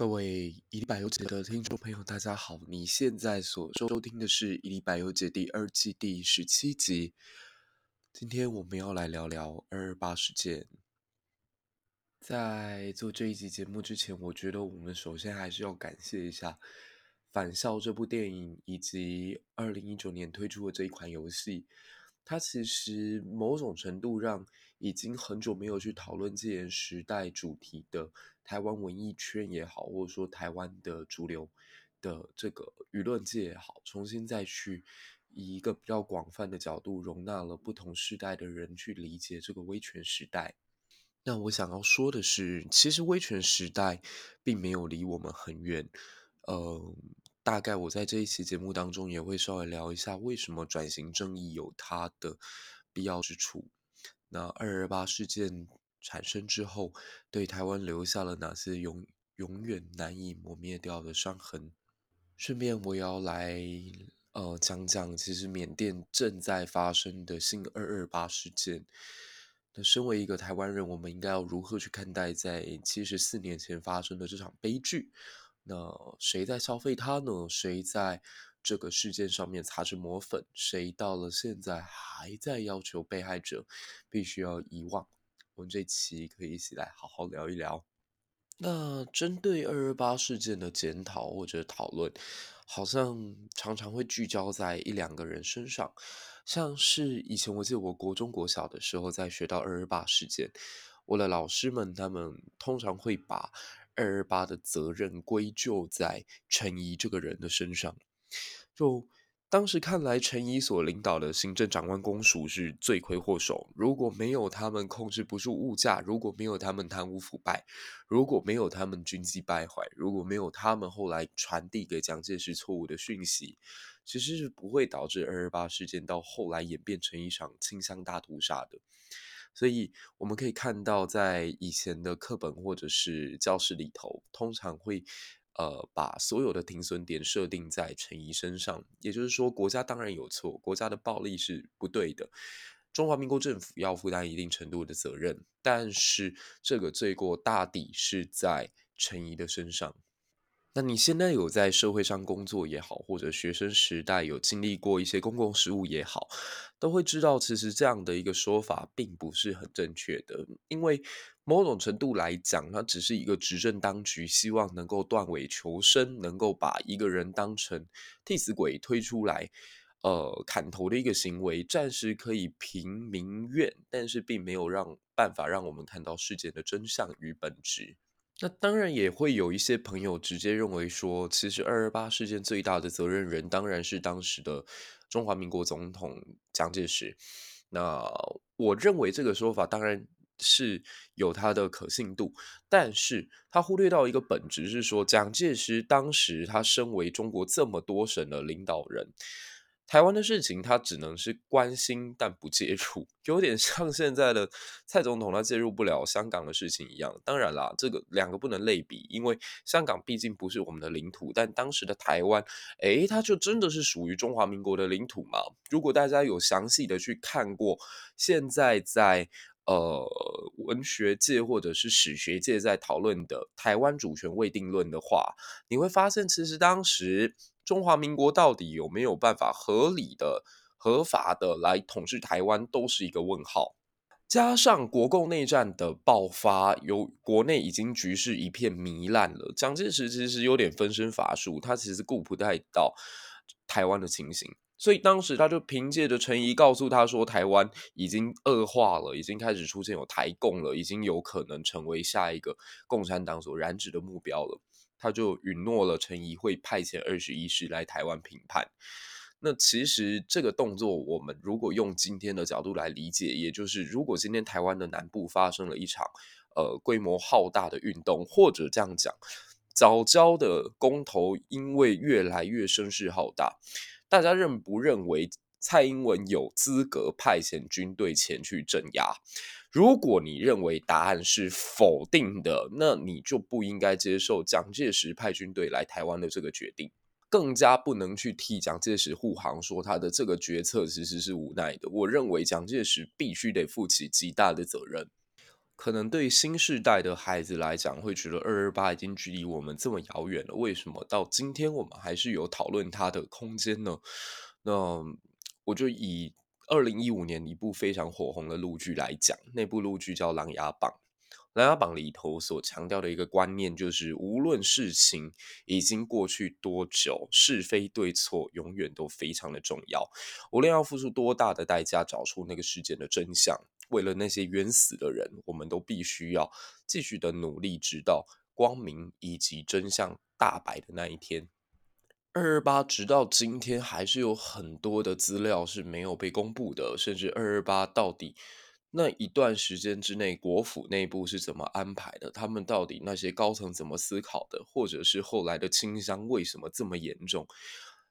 各位一历百忧解的听众朋友，大家好！你现在所收听的是《一历百忧解》第二季第十七集。今天我们要来聊聊二二八事件。在做这一集节目之前，我觉得我们首先还是要感谢一下《返校》这部电影，以及二零一九年推出的这一款游戏。它其实某种程度让已经很久没有去讨论戒严时代主题的台湾文艺圈也好，或者说台湾的主流的这个舆论界也好，重新再去以一个比较广泛的角度，容纳了不同世代的人去理解这个威权时代。那我想要说的是，其实威权时代并没有离我们很远，呃。大概我在这一期节目当中也会稍微聊一下，为什么转型正义有它的必要之处。那二二八事件产生之后，对台湾留下了哪些永永远难以磨灭掉的伤痕？顺便我也要来呃讲讲，其实缅甸正在发生的新二二八事件。那身为一个台湾人，我们应该要如何去看待在七十四年前发生的这场悲剧？那谁在消费它呢？谁在这个事件上面擦脂抹粉？谁到了现在还在要求被害者必须要遗忘？我们这期可以一起来好好聊一聊。那针对二二八事件的检讨或者讨论，好像常常会聚焦在一两个人身上，像是以前我记得我国中国小的时候，在学到二二八事件，我的老师们他们通常会把二二八的责任归咎在陈仪这个人的身上，就当时看来，陈仪所领导的行政长官公署是罪魁祸首。如果没有他们控制不住物价，如果没有他们贪污腐败，如果没有他们军纪败坏，如果没有他们后来传递给蒋介石错误的讯息，其实是不会导致二二八事件到后来演变成一场清乡大屠杀的。所以我们可以看到，在以前的课本或者是教室里头，通常会呃把所有的停损点设定在陈仪身上。也就是说，国家当然有错，国家的暴力是不对的，中华民国政府要负担一定程度的责任，但是这个罪过大抵是在陈仪的身上。那你现在有在社会上工作也好，或者学生时代有经历过一些公共事务也好，都会知道，其实这样的一个说法并不是很正确的。因为某种程度来讲，它只是一个执政当局希望能够断尾求生，能够把一个人当成替死鬼推出来，呃，砍头的一个行为，暂时可以平民怨，但是并没有让办法让我们看到事件的真相与本质。那当然也会有一些朋友直接认为说，其实二二八事件最大的责任人当然是当时的中华民国总统蒋介石。那我认为这个说法当然是有它的可信度，但是他忽略到一个本质是说，蒋介石当时他身为中国这么多省的领导人。台湾的事情，他只能是关心但不介入，有点像现在的蔡总统，他介入不了香港的事情一样。当然啦，这个两个不能类比，因为香港毕竟不是我们的领土，但当时的台湾，诶，它就真的是属于中华民国的领土嘛。如果大家有详细的去看过，现在在呃文学界或者是史学界在讨论的台湾主权未定论的话，你会发现，其实当时。中华民国到底有没有办法合理的、合法的来统治台湾，都是一个问号。加上国共内战的爆发，由国内已经局势一片糜烂了。蒋介石其实有点分身乏术，他其实顾不太到台湾的情形，所以当时他就凭借着陈仪告诉他说，台湾已经恶化了，已经开始出现有台共了，已经有可能成为下一个共产党所染指的目标了。他就允诺了陈仪会派遣二十一师来台湾平叛。那其实这个动作，我们如果用今天的角度来理解，也就是如果今天台湾的南部发生了一场呃规模浩大的运动，或者这样讲，藻礁的公投因为越来越声势浩大，大家认不认为蔡英文有资格派遣军队前去镇压？如果你认为答案是否定的，那你就不应该接受蒋介石派军队来台湾的这个决定，更加不能去替蒋介石护航，说他的这个决策其实是无奈的。我认为蒋介石必须得负起极大的责任。可能对新世代的孩子来讲，会觉得二二八已经距离我们这么遥远了，为什么到今天我们还是有讨论它的空间呢？那我就以二零一五年一部非常火红的陆剧来讲，那部陆剧叫《琅琊榜》。琅琊榜里头所强调的一个观念，就是无论事情已经过去多久，是非对错永远都非常的重要。无论要付出多大的代价，找出那个事件的真相，为了那些冤死的人，我们都必须要继续的努力，直到光明以及真相大白的那一天。二二八直到今天，还是有很多的资料是没有被公布的，甚至二二八到底。那一段时间之内，国府内部是怎么安排的？他们到底那些高层怎么思考的？或者是后来的清乡为什么这么严重？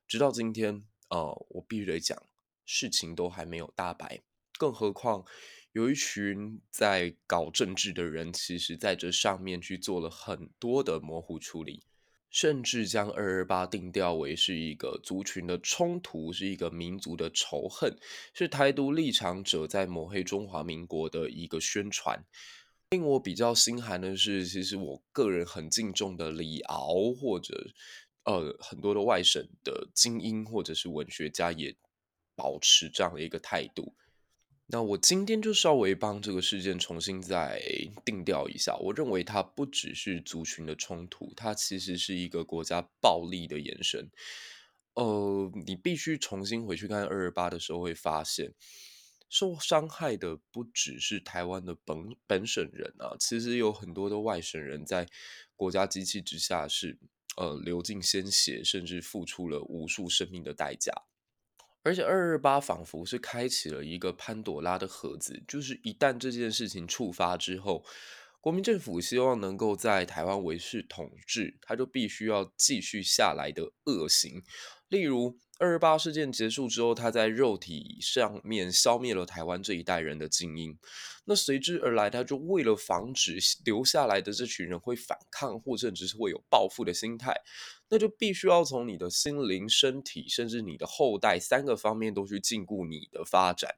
直到今天，呃，我必须得讲，事情都还没有大白。更何况，有一群在搞政治的人，其实在这上面去做了很多的模糊处理。甚至将二二八定调为是一个族群的冲突，是一个民族的仇恨，是台独立场者在抹黑中华民国的一个宣传。令我比较心寒的是，其实我个人很敬重的李敖，或者呃很多的外省的精英或者是文学家，也保持这样的一个态度。那我今天就稍微帮这个事件重新再定调一下。我认为它不只是族群的冲突，它其实是一个国家暴力的延伸。呃，你必须重新回去看二二八的时候，会发现受伤害的不只是台湾的本本省人啊，其实有很多的外省人在国家机器之下是呃流尽鲜血，甚至付出了无数生命的代价。而且二二八仿佛是开启了一个潘朵拉的盒子，就是一旦这件事情触发之后，国民政府希望能够在台湾维持统治，他就必须要继续下来的恶行，例如。二二八事件结束之后，他在肉体上面消灭了台湾这一代人的精英。那随之而来，他就为了防止留下来的这群人会反抗，或甚至是会有报复的心态，那就必须要从你的心灵、身体，甚至你的后代三个方面都去禁锢你的发展。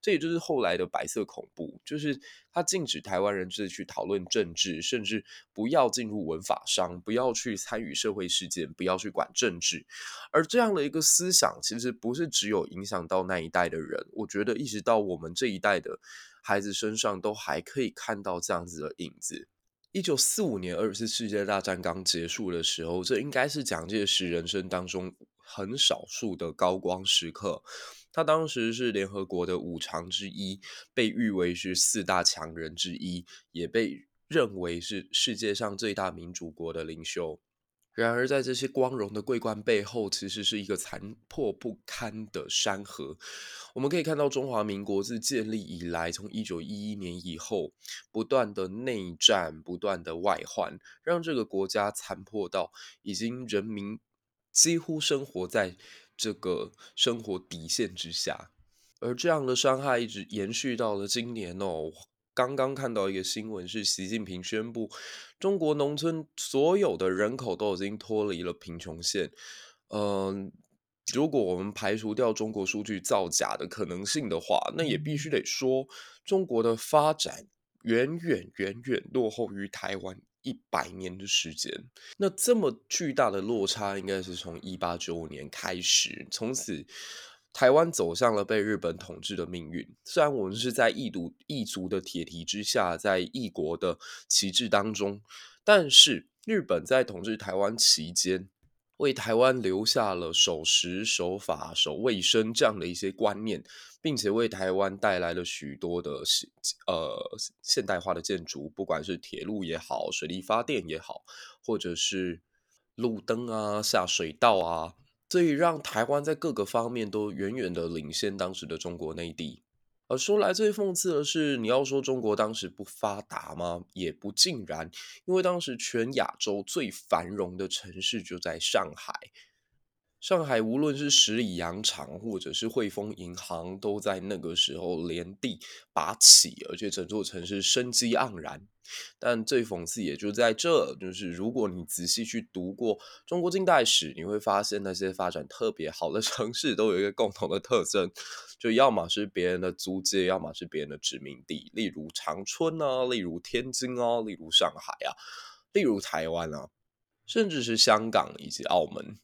这也就是后来的白色恐怖，就是他禁止台湾人自己去讨论政治，甚至不要进入文法商，不要去参与社会事件，不要去管政治。而这样的一个思。思想其实不是只有影响到那一代的人，我觉得一直到我们这一代的孩子身上，都还可以看到这样子的影子。一九四五年二次世界大战刚结束的时候，这应该是蒋介石人生当中很少数的高光时刻。他当时是联合国的五常之一，被誉为是四大强人之一，也被认为是世界上最大民主国的领袖。然而，在这些光荣的桂冠背后，其实是一个残破不堪的山河。我们可以看到，中华民国自建立以来，从一九一一年以后，不断的内战、不断的外患，让这个国家残破到已经人民几乎生活在这个生活底线之下。而这样的伤害一直延续到了今年哦。刚刚看到一个新闻，是习近平宣布，中国农村所有的人口都已经脱离了贫穷线。嗯，如果我们排除掉中国数据造假的可能性的话，那也必须得说，中国的发展远远远远落后于台湾一百年的时间。那这么巨大的落差，应该是从一八九五年开始，从此。台湾走向了被日本统治的命运。虽然我们是在异族异族的铁蹄之下，在异国的旗帜当中，但是日本在统治台湾期间，为台湾留下了守时、守法、守卫生这样的一些观念，并且为台湾带来了许多的呃现代化的建筑，不管是铁路也好，水力发电也好，或者是路灯啊、下水道啊。所以让台湾在各个方面都远远的领先当时的中国内地。而说来最讽刺的是，你要说中国当时不发达吗？也不尽然，因为当时全亚洲最繁荣的城市就在上海。上海无论是十里洋场，或者是汇丰银行，都在那个时候连地拔起，而且整座城市生机盎然。但最讽刺也就在这，就是如果你仔细去读过中国近代史，你会发现那些发展特别好的城市都有一个共同的特征，就要么是别人的租界，要么是别人的殖民地，例如长春啊，例如天津啊，例如上海啊，例如台湾啊，甚至是香港以及澳门。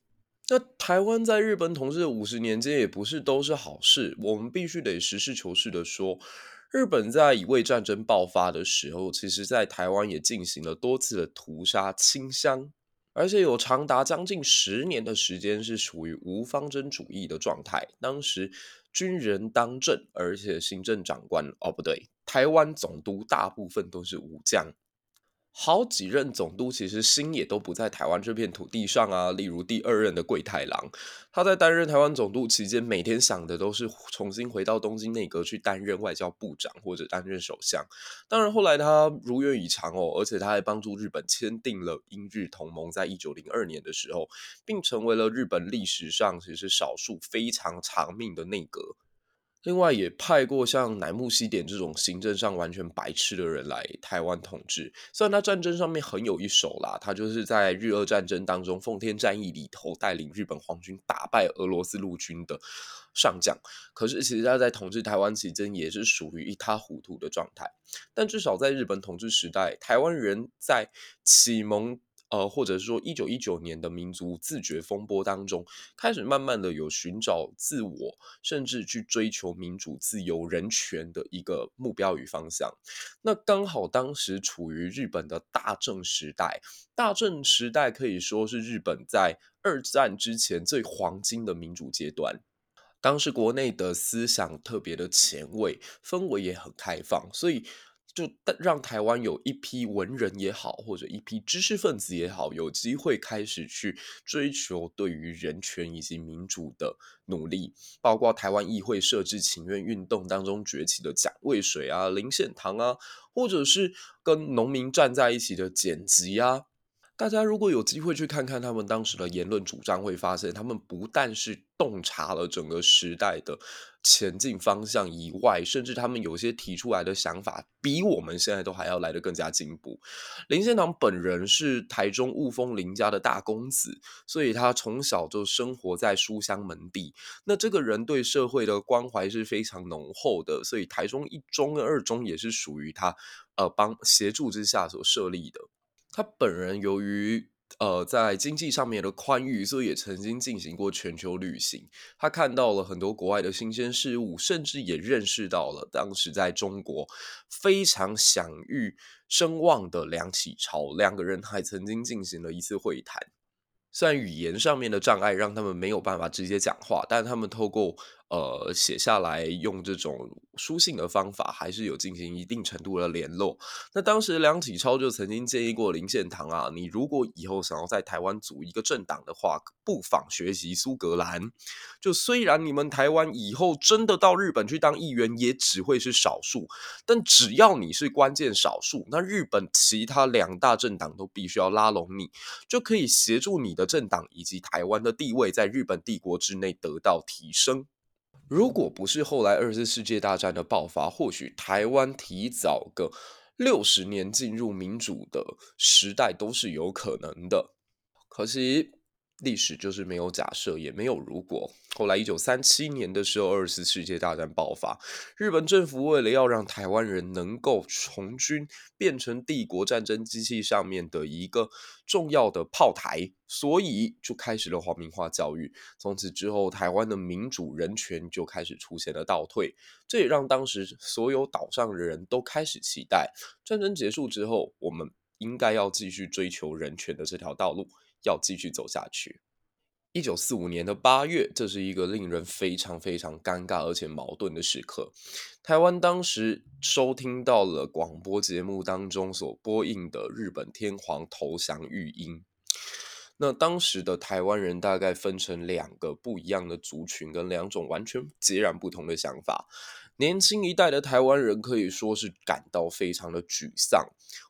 那台湾在日本统治五十年间，也不是都是好事。我们必须得实事求是的说，日本在乙未战争爆发的时候，其实在台湾也进行了多次的屠杀清乡，而且有长达将近十年的时间是属于无方针主义的状态。当时军人当政，而且行政长官哦不对，台湾总督大部分都是武将。好几任总督其实心也都不在台湾这片土地上啊，例如第二任的桂太郎，他在担任台湾总督期间，每天想的都是重新回到东京内阁去担任外交部长或者担任首相。当然后来他如愿以偿哦，而且他还帮助日本签订了英日同盟，在一九零二年的时候，并成为了日本历史上其实少数非常长命的内阁。另外也派过像乃木希典这种行政上完全白痴的人来台湾统治。虽然他战争上面很有一手啦，他就是在日俄战争当中奉天战役里头带领日本皇军打败俄罗斯陆军的上将。可是其实他在统治台湾期间也是属于一塌糊涂的状态。但至少在日本统治时代，台湾人在启蒙。呃，或者是说，一九一九年的民族自觉风波当中，开始慢慢的有寻找自我，甚至去追求民主、自由、人权的一个目标与方向。那刚好当时处于日本的大正时代，大正时代可以说是日本在二战之前最黄金的民主阶段。当时国内的思想特别的前卫，氛围也很开放，所以。就让台湾有一批文人也好，或者一批知识分子也好，有机会开始去追求对于人权以及民主的努力，包括台湾议会设置请愿运动当中崛起的蒋渭水啊、林献堂啊，或者是跟农民站在一起的简吉啊。大家如果有机会去看看他们当时的言论主张，会发现他们不但是洞察了整个时代的前进方向以外，甚至他们有些提出来的想法，比我们现在都还要来得更加进步。林献堂本人是台中雾峰林家的大公子，所以他从小就生活在书香门第。那这个人对社会的关怀是非常浓厚的，所以台中一中跟、二中也是属于他呃帮协助之下所设立的。他本人由于呃在经济上面的宽裕，所以也曾经进行过全球旅行。他看到了很多国外的新鲜事物，甚至也认识到了当时在中国非常享誉声望的梁启超。两个人还曾经进行了一次会谈。虽然语言上面的障碍让他们没有办法直接讲话，但他们透过。呃，写下来用这种书信的方法，还是有进行一定程度的联络。那当时梁启超就曾经建议过林献堂啊，你如果以后想要在台湾组一个政党的话，不妨学习苏格兰。就虽然你们台湾以后真的到日本去当议员，也只会是少数，但只要你是关键少数，那日本其他两大政党都必须要拉拢你，就可以协助你的政党以及台湾的地位在日本帝国之内得到提升。如果不是后来二次世界大战的爆发，或许台湾提早个六十年进入民主的时代都是有可能的。可惜。历史就是没有假设，也没有如果。后来，一九三七年的时候，二次世界大战爆发，日本政府为了要让台湾人能够从军，变成帝国战争机器上面的一个重要的炮台，所以就开始了皇民化教育。从此之后，台湾的民主人权就开始出现了倒退。这也让当时所有岛上的人都开始期待，战争结束之后，我们应该要继续追求人权的这条道路。要继续走下去。一九四五年的八月，这是一个令人非常非常尴尬而且矛盾的时刻。台湾当时收听到了广播节目当中所播映的日本天皇投降语音。那当时的台湾人大概分成两个不一样的族群，跟两种完全截然不同的想法。年轻一代的台湾人可以说是感到非常的沮丧。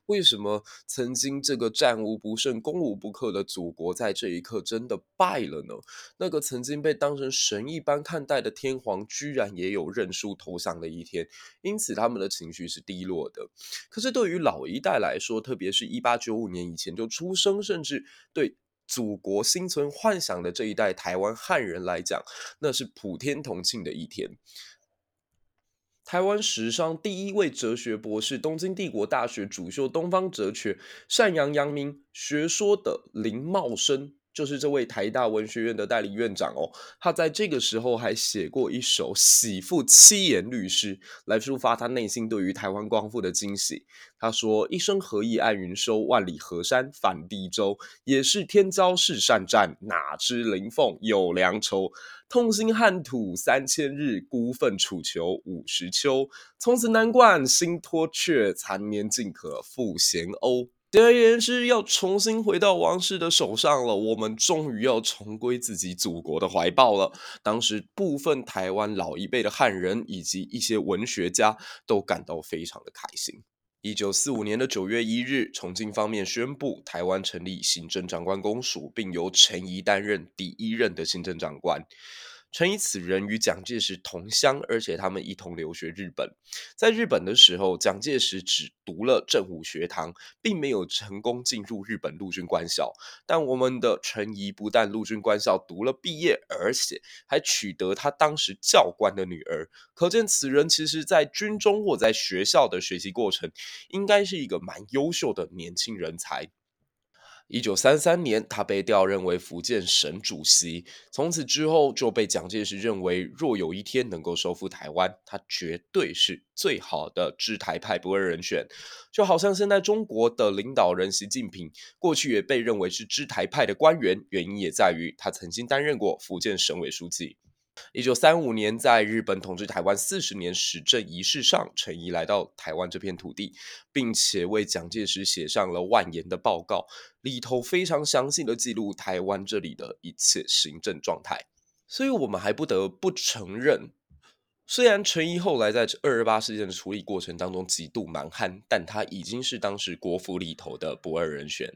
为什么曾经这个战无不胜、攻无不克的祖国，在这一刻真的败了呢？那个曾经被当成神一般看待的天皇，居然也有认输投降的一天，因此他们的情绪是低落的。可是对于老一代来说，特别是一八九五年以前就出生，甚至对祖国心存幻想的这一代台湾汉人来讲，那是普天同庆的一天。台湾史上第一位哲学博士，东京帝国大学主修东方哲学、善扬阳明学说的林茂生。就是这位台大文学院的代理院长哦，他在这个时候还写过一首喜赋七言律诗，来抒发他内心对于台湾光复的惊喜。他说：“一生何以爱云收，万里河山返地州。也是天骄世善战，哪知麟凤有良胄。痛心汉土三千日，孤愤楚囚五十秋。从此南冠心脱却，残年尽可复咸甌。”简而言之，要重新回到王室的手上了。我们终于要重归自己祖国的怀抱了。当时，部分台湾老一辈的汉人以及一些文学家都感到非常的开心。一九四五年的九月一日，重庆方面宣布台湾成立行政长官公署，并由陈仪担任第一任的行政长官。陈仪此人与蒋介石同乡，而且他们一同留学日本。在日本的时候，蒋介石只读了正武学堂，并没有成功进入日本陆军官校。但我们的陈仪不但陆军官校读了毕业，而且还娶得他当时教官的女儿。可见此人其实在军中或在学校的学习过程，应该是一个蛮优秀的年轻人才。一九三三年，他被调任为福建省主席。从此之后，就被蒋介石认为，若有一天能够收复台湾，他绝对是最好的知台派不二人选。就好像现在中国的领导人习近平，过去也被认为是知台派的官员，原因也在于他曾经担任过福建省委书记。一九三五年，在日本统治台湾四十年时政仪式上，陈仪来到台湾这片土地，并且为蒋介石写上了万言的报告，里头非常详细的记录台湾这里的一切行政状态。所以，我们还不得不承认，虽然陈仪后来在二二八事件的处理过程当中极度蛮横，但他已经是当时国府里头的不二人选。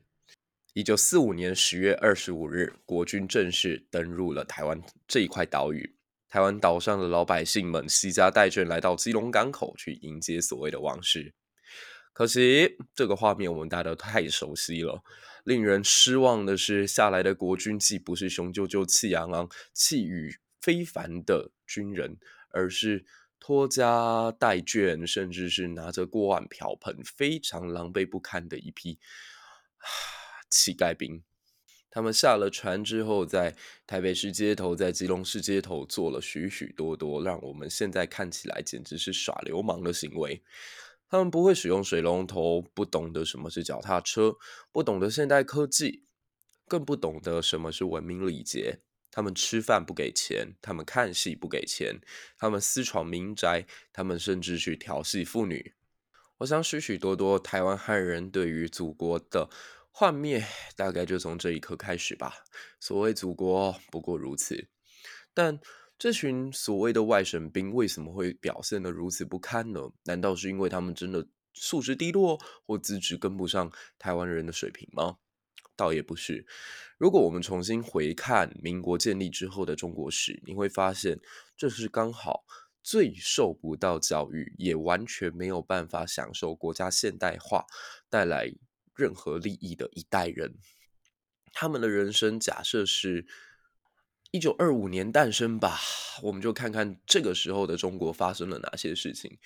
一九四五年十月二十五日，国军正式登陆了台湾这一块岛屿。台湾岛上的老百姓们携家带眷来到基隆港口去迎接所谓的王室。可惜，这个画面我们大家都太熟悉了。令人失望的是，下来的国军既不是雄赳赳、气昂昂、气宇非凡的军人，而是拖家带眷，甚至是拿着锅碗瓢盆，非常狼狈不堪的一批。乞丐兵，他们下了船之后，在台北市街头、在基隆市街头做了许许多多让我们现在看起来简直是耍流氓的行为。他们不会使用水龙头，不懂得什么是脚踏车，不懂得现代科技，更不懂得什么是文明礼节。他们吃饭不给钱，他们看戏不给钱，他们私闯民宅，他们甚至去调戏妇女。我想，许许多多台湾汉人对于祖国的幻灭大概就从这一刻开始吧。所谓祖国不过如此，但这群所谓的外省兵为什么会表现得如此不堪呢？难道是因为他们真的素质低落，或资质跟不上台湾人的水平吗？倒也不是。如果我们重新回看民国建立之后的中国史，你会发现这是刚好最受不到教育，也完全没有办法享受国家现代化带来任何利益的一代人，他们的人生假设是一九二五年诞生吧，我们就看看这个时候的中国发生了哪些事情。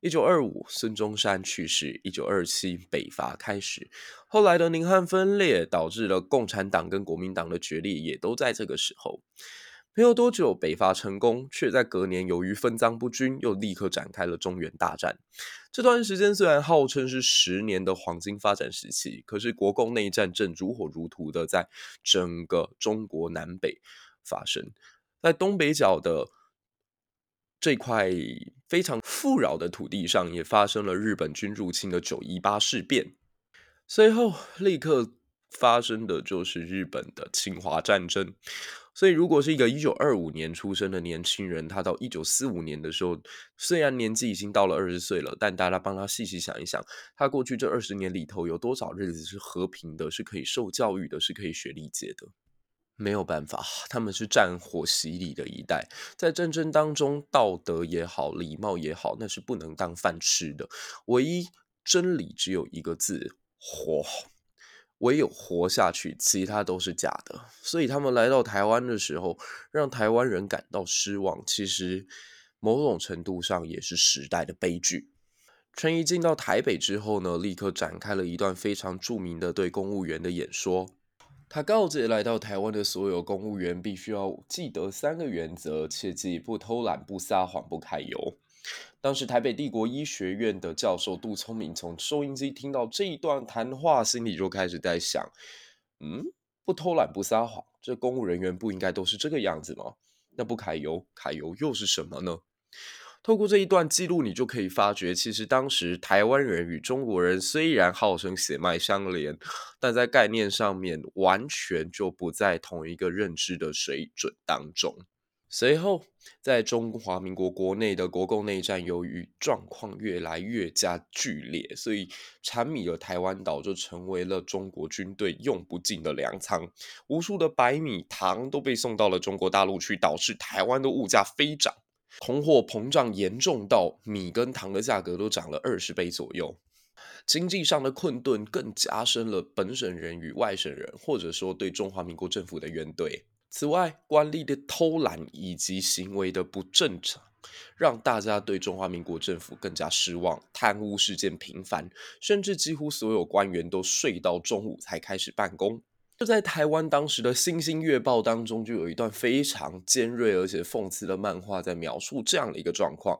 一九二五，孙中山去世；一九二七，北伐开始。后来的宁汉分裂导致了共产党跟国民党的决裂，也都在这个时候。没有多久，北伐成功，却在隔年由于分赃不均，又立刻展开了中原大战。这段时间虽然号称是十年的黄金发展时期，可是国共内战正如火如荼的在整个中国南北发生。在东北角的这块非常富饶的土地上，也发生了日本军入侵的九一八事变。随后，立刻发生的就是日本的侵华战争。所以，如果是一个一九二五年出生的年轻人，他到一九四五年的时候，虽然年纪已经到了二十岁了，但大家帮他细细想一想，他过去这二十年里头有多少日子是和平的，是可以受教育的，是可以学理解的？没有办法，他们是战火洗礼的一代，在战争当中，道德也好，礼貌也好，那是不能当饭吃的。唯一真理只有一个字：活。唯有活下去，其他都是假的。所以他们来到台湾的时候，让台湾人感到失望。其实某种程度上也是时代的悲剧。陈仪进到台北之后呢，立刻展开了一段非常著名的对公务员的演说。他告诫来到台湾的所有公务员，必须要记得三个原则：切记不偷懒、不撒谎、不揩油。当时台北帝国医学院的教授杜聪明从收音机听到这一段谈话，心里就开始在想：嗯，不偷懒不撒谎，这公务人员不应该都是这个样子吗？那不揩油，揩油又是什么呢？透过这一段记录，你就可以发觉，其实当时台湾人与中国人虽然号称血脉相连，但在概念上面完全就不在同一个认知的水准当中。随后，在中华民国国内的国共内战，由于状况越来越加剧烈，所以产米的台湾岛就成为了中国军队用不尽的粮仓。无数的白米、糖都被送到了中国大陆去，导致台湾的物价飞涨，通货膨胀严重到米跟糖的价格都涨了二十倍左右。经济上的困顿更加深了本省人与外省人，或者说对中华民国政府的怨怼。此外，官吏的偷懒以及行为的不正常，让大家对中华民国政府更加失望。贪污事件频繁，甚至几乎所有官员都睡到中午才开始办公。就在台湾当时的《星星月报》当中，就有一段非常尖锐而且讽刺的漫画，在描述这样的一个状况：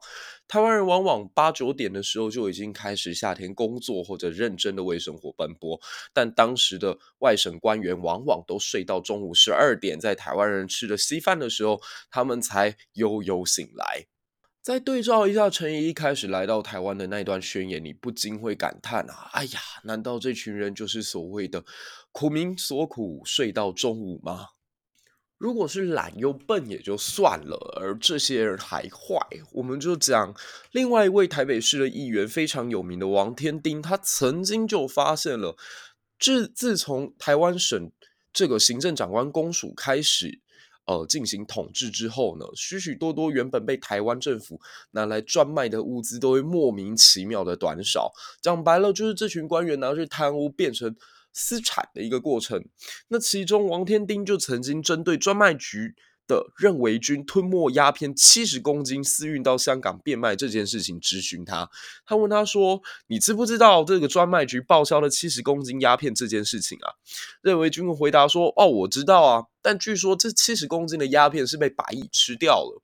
台湾人往往八九点的时候就已经开始下田工作，或者认真的为生活奔波，但当时的外省官员往往都睡到中午十二点，在台湾人吃了稀饭的时候，他们才悠悠醒来。再对照一下陈怡一开始来到台湾的那段宣言，你不禁会感叹啊，哎呀，难道这群人就是所谓的苦民所苦，睡到中午吗？如果是懒又笨也就算了，而这些人还坏，我们就讲另外一位台北市的议员，非常有名的王天丁，他曾经就发现了，自自从台湾省这个行政长官公署开始。呃，进行统治之后呢，许许多多原本被台湾政府拿来专卖的物资，都会莫名其妙的短少。讲白了，就是这群官员拿去贪污，变成私产的一个过程。那其中，王天丁就曾经针对专卖局的任维军吞没鸦片七十公斤，私运到香港变卖这件事情质询他，他问他说：“你知不知道这个专卖局报销了七十公斤鸦片这件事情啊？”任维军回答说：“哦，我知道啊，但据说这七十公斤的鸦片是被白蚁吃掉了。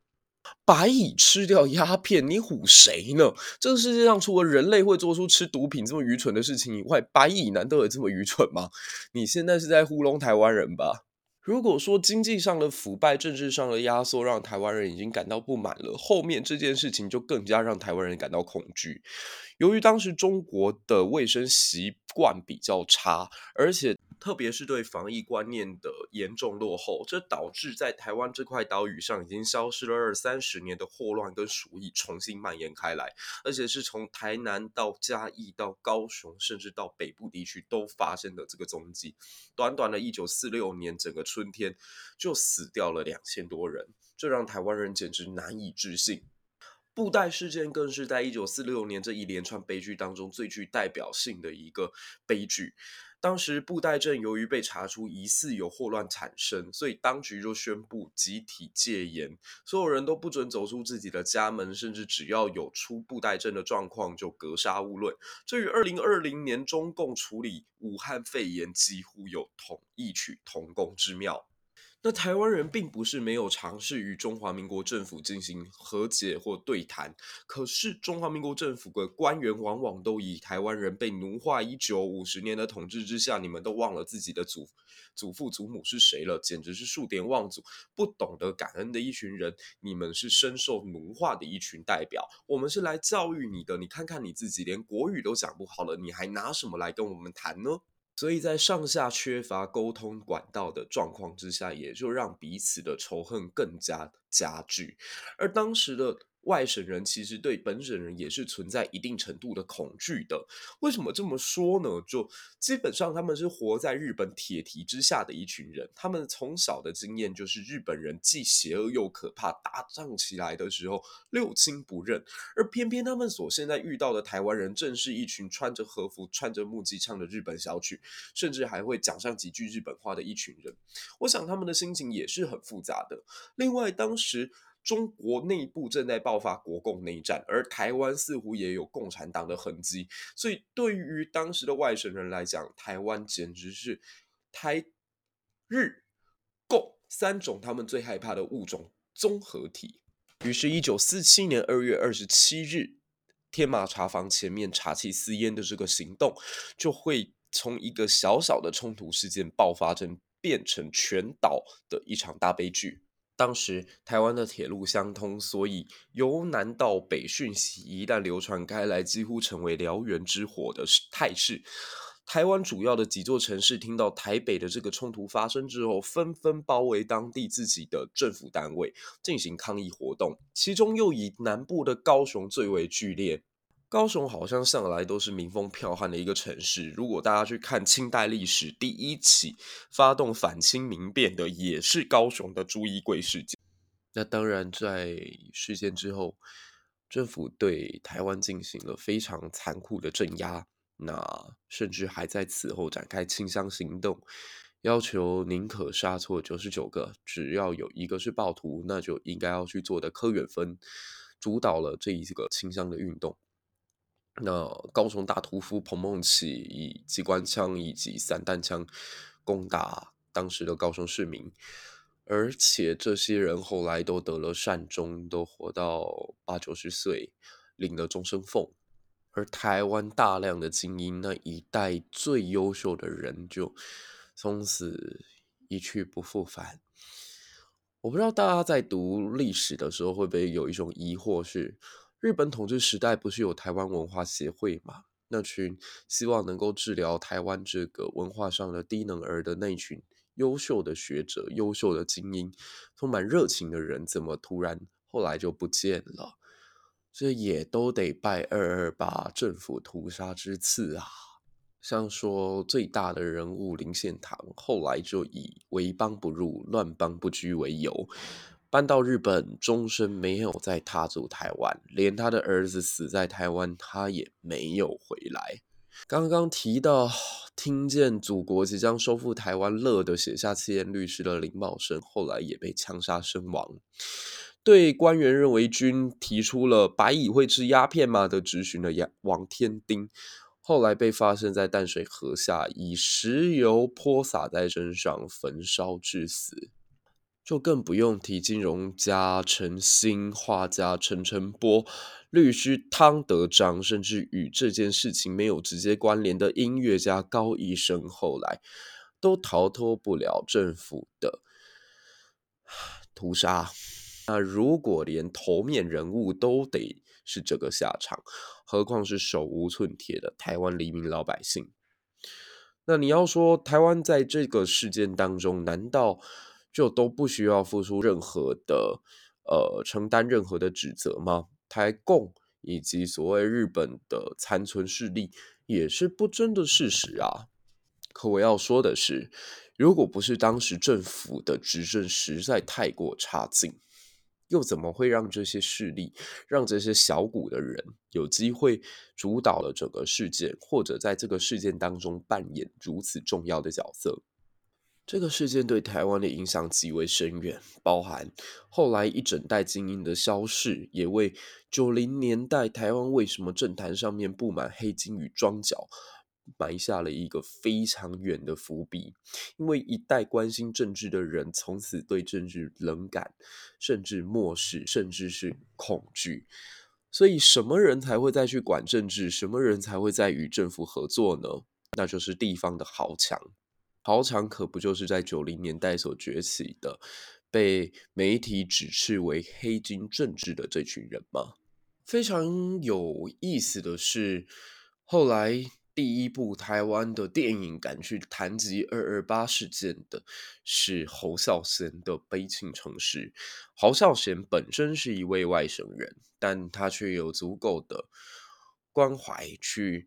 白蚁吃掉鸦片，你唬谁呢？这个世界上除了人类会做出吃毒品这么愚蠢的事情以外，白蚁难道也这么愚蠢吗？你现在是在糊弄台湾人吧？”如果说经济上的腐败、政治上的压缩让台湾人已经感到不满了，后面这件事情就更加让台湾人感到恐惧。由于当时中国的卫生习惯比较差，而且特别是对防疫观念的严重落后，这导致在台湾这块岛屿上已经消失了二三十年的霍乱跟鼠疫重新蔓延开来，而且是从台南到嘉义到高雄，甚至到北部地区都发生的这个踪迹。短短的一九四六年，整个春天就死掉了两千多人，这让台湾人简直难以置信。布袋事件更是在一九四六年这一连串悲剧当中最具代表性的一个悲剧。当时布袋镇由于被查出疑似有霍乱产生，所以当局就宣布集体戒严，所有人都不准走出自己的家门，甚至只要有出布袋镇的状况就格杀勿论。这与二零二零年中共处理武汉肺炎几乎有同异曲同工之妙。那台湾人并不是没有尝试与中华民国政府进行和解或对谈，可是中华民国政府的官员往往都以台湾人被奴化已久五十年的统治之下，你们都忘了自己的祖祖父祖母是谁了，简直是数典忘祖，不懂得感恩的一群人。你们是深受奴化的一群代表，我们是来教育你的。你看看你自己，连国语都讲不好了，你还拿什么来跟我们谈呢？所以在上下缺乏沟通管道的状况之下，也就让彼此的仇恨更加加剧，而当时的。外省人其实对本省人也是存在一定程度的恐惧的。为什么这么说呢？就基本上他们是活在日本铁蹄之下的一群人，他们从小的经验就是日本人既邪恶又可怕，打仗起来的时候六亲不认。而偏偏他们所现在遇到的台湾人，正是一群穿着和服、穿着木屐唱着日本小曲，甚至还会讲上几句日本话的一群人。我想他们的心情也是很复杂的。另外，当时。中国内部正在爆发国共内战，而台湾似乎也有共产党的痕迹，所以对于当时的外省人来讲，台湾简直是台日共三种他们最害怕的物种综合体。于是，一九四七年二月二十七日，天马茶坊前面茶气私烟的这个行动，就会从一个小小的冲突事件爆发成变成全岛的一场大悲剧。当时台湾的铁路相通，所以由南到北讯息一旦流传开来，几乎成为燎原之火的态势。台湾主要的几座城市听到台北的这个冲突发生之后，纷纷包围当地自己的政府单位进行抗议活动，其中又以南部的高雄最为剧烈。高雄好像向来都是民风剽悍的一个城市。如果大家去看清代历史，第一起发动反清民变的也是高雄的朱一贵事件。那当然，在事件之后，政府对台湾进行了非常残酷的镇压，那甚至还在此后展开清乡行动，要求宁可杀错九十九个，只要有一个是暴徒，那就应该要去做的柯远芬主导了这一个清乡的运动。那高雄大屠夫彭孟起以机关枪以及散弹枪攻打当时的高雄市民，而且这些人后来都得了善终，都活到八九十岁，领了终身俸。而台湾大量的精英，那一代最优秀的人，就从此一去不复返。我不知道大家在读历史的时候，会不会有一种疑惑是，日本统治时代不是有台湾文化协会吗？那群希望能够治疗台湾这个文化上的低能儿的那群优秀的学者、优秀的精英、充满热情的人，怎么突然后来就不见了？这也都得拜二二八政府屠杀之赐啊！像说最大的人物林献堂，后来就以为邦不入、乱邦不居为由。搬到日本，终身没有再踏足台湾，连他的儿子死在台湾，他也没有回来。刚刚提到，听见祖国即将收复台湾，乐得写下七言律诗的林茂生，后来也被枪杀身亡。对官员认为军提出了“白蚁会吃鸦片吗”的质询的王天丁，后来被发现在淡水河下，以石油泼洒在身上，焚烧致死。就更不用提金融家陈新、画家陈澄波、律师汤德章，甚至与这件事情没有直接关联的音乐家高一生，后来都逃脱不了政府的屠杀。那如果连头面人物都得是这个下场，何况是手无寸铁的台湾黎民老百姓？那你要说台湾在这个事件当中，难道就都不需要付出任何的，呃，承担任何的指责吗？台共以及所谓日本的残存势力也是不争的事实啊。可我要说的是，如果不是当时政府的执政实在太过差劲，又怎么会让这些势力，让这些小股的人有机会主导了整个事件，或者在这个事件当中扮演如此重要的角色？这个事件对台湾的影响极为深远，包含后来一整代精英的消逝，也为九零年代台湾为什么政坛上面布满黑金与庄脚埋下了一个非常远的伏笔。因为一代关心政治的人从此对政治冷感，甚至漠视，甚至是恐惧。所以，什么人才会再去管政治？什么人才会再与政府合作呢？那就是地方的豪强。豪强可不就是在九零年代所崛起的，被媒体指斥为黑金政治的这群人吗？非常有意思的是，后来第一部台湾的电影敢去谈及二二八事件的是侯孝贤的《悲情城市》。侯孝贤本身是一位外省人，但他却有足够的关怀去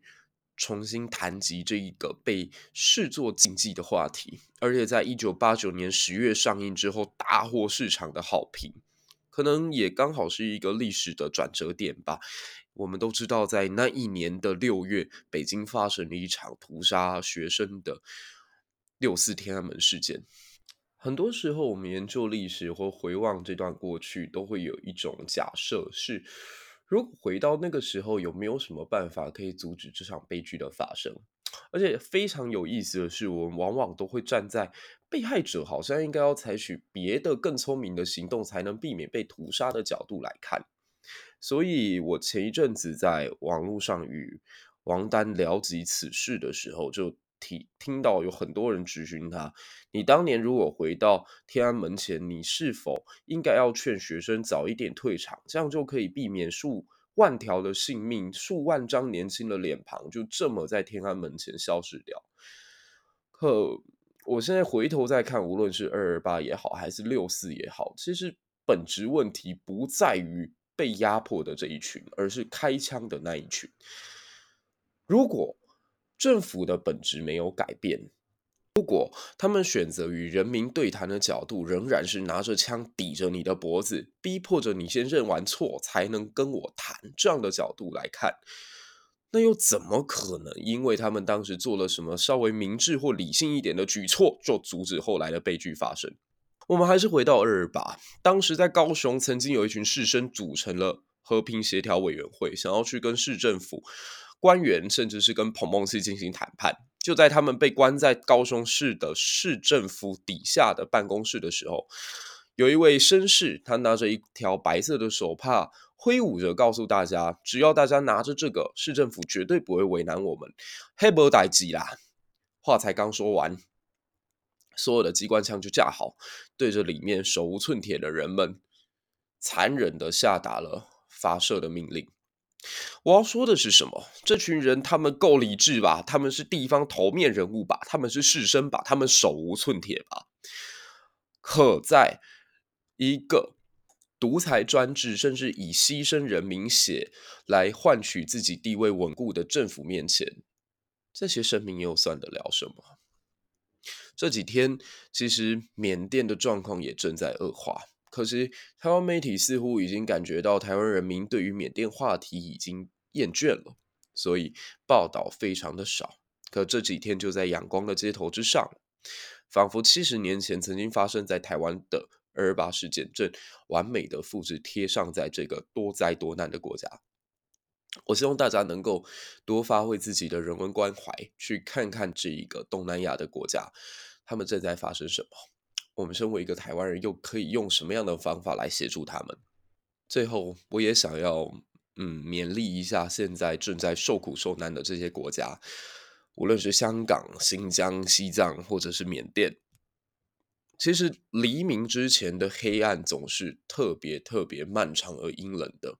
重新谈及这一个被视作禁忌的话题，而且在一九八九年十月上映之后大获市场的好评，可能也刚好是一个历史的转折点吧。我们都知道，在那一年的六月，北京发生了一场屠杀学生的六四天安门事件。很多时候，我们研究历史或回望这段过去，都会有一种假设：是如果回到那个时候，有没有什么办法可以阻止这场悲剧的发生？而且非常有意思的是，我们往往都会站在被害者好像应该要采取别的更聪明的行动，才能避免被屠杀的角度来看。所以我前一阵子在网络上与王丹聊及此事的时候，就听听到有很多人质询他：你当年如果回到天安门前，你是否应该要劝学生早一点退场？这样就可以避免数万条的性命、数万张年轻的脸庞就这么在天安门前消失掉。可我现在回头再看，无论是二二八也好，还是六四也好，其实本质问题不在于。被压迫的这一群，而是开枪的那一群。如果政府的本质没有改变，如果他们选择与人民对谈的角度仍然是拿着枪抵着你的脖子，逼迫着你先认完错才能跟我谈，这样的角度来看，那又怎么可能？因为他们当时做了什么稍微明智或理性一点的举措，就阻止后来的悲剧发生？我们还是回到二二八，当时在高雄曾经有一群士绅组成了和平协调委员会，想要去跟市政府官员，甚至是跟彭孟熙进行谈判。就在他们被关在高雄市的市政府底下的办公室的时候，有一位绅士，他拿着一条白色的手帕，挥舞着，告诉大家：只要大家拿着这个，市政府绝对不会为难我们。黑不代志啦，话才刚说完。所有的机关枪就架好，对着里面手无寸铁的人们，残忍的下达了发射的命令。我要说的是什么？这群人他们够理智吧？他们是地方头面人物吧？他们是士绅吧？他们手无寸铁吧？可在一个独裁专制，甚至以牺牲人民血来换取自己地位稳固的政府面前，这些生命又算得了什么？这几天，其实缅甸的状况也正在恶化。可是，台湾媒体似乎已经感觉到台湾人民对于缅甸话题已经厌倦了，所以报道非常的少。可这几天就在仰光的街头之上，仿佛七十年前曾经发生在台湾的二八事件，正完美的复制贴上在这个多灾多难的国家。我希望大家能够多发挥自己的人文关怀，去看看这一个东南亚的国家。他们正在发生什么？我们身为一个台湾人，又可以用什么样的方法来协助他们？最后，我也想要嗯勉励一下现在正在受苦受难的这些国家，无论是香港、新疆、西藏，或者是缅甸。其实黎明之前的黑暗总是特别特别漫长而阴冷的。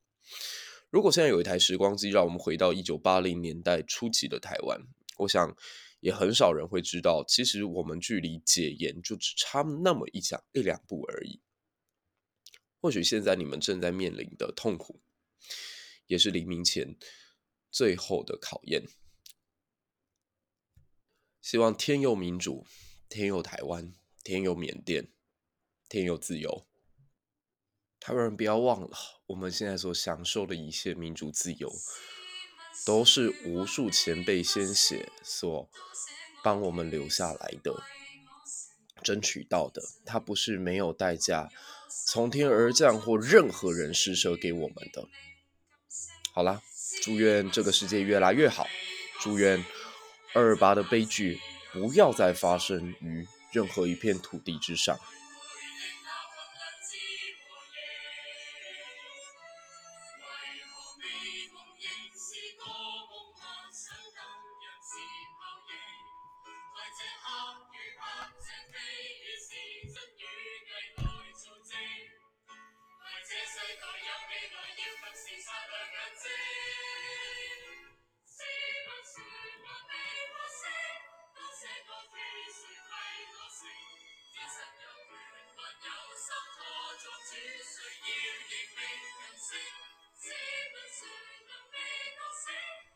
如果现在有一台时光机，让我们回到一九八零年代初期的台湾，我想。也很少人会知道，其实我们距离解严就只差那么一两一两步而已。或许现在你们正在面临的痛苦，也是黎明前最后的考验。希望天佑民主，天佑台湾，天佑缅甸，天佑自由。台湾人不要忘了，我们现在所享受的一切民主自由。都是无数前辈鲜血所帮我们留下来的，争取到的，它不是没有代价从天而降或任何人施舍给我们的。好啦，祝愿这个世界越来越好，祝愿二二八的悲剧不要再发生于任何一片土地之上。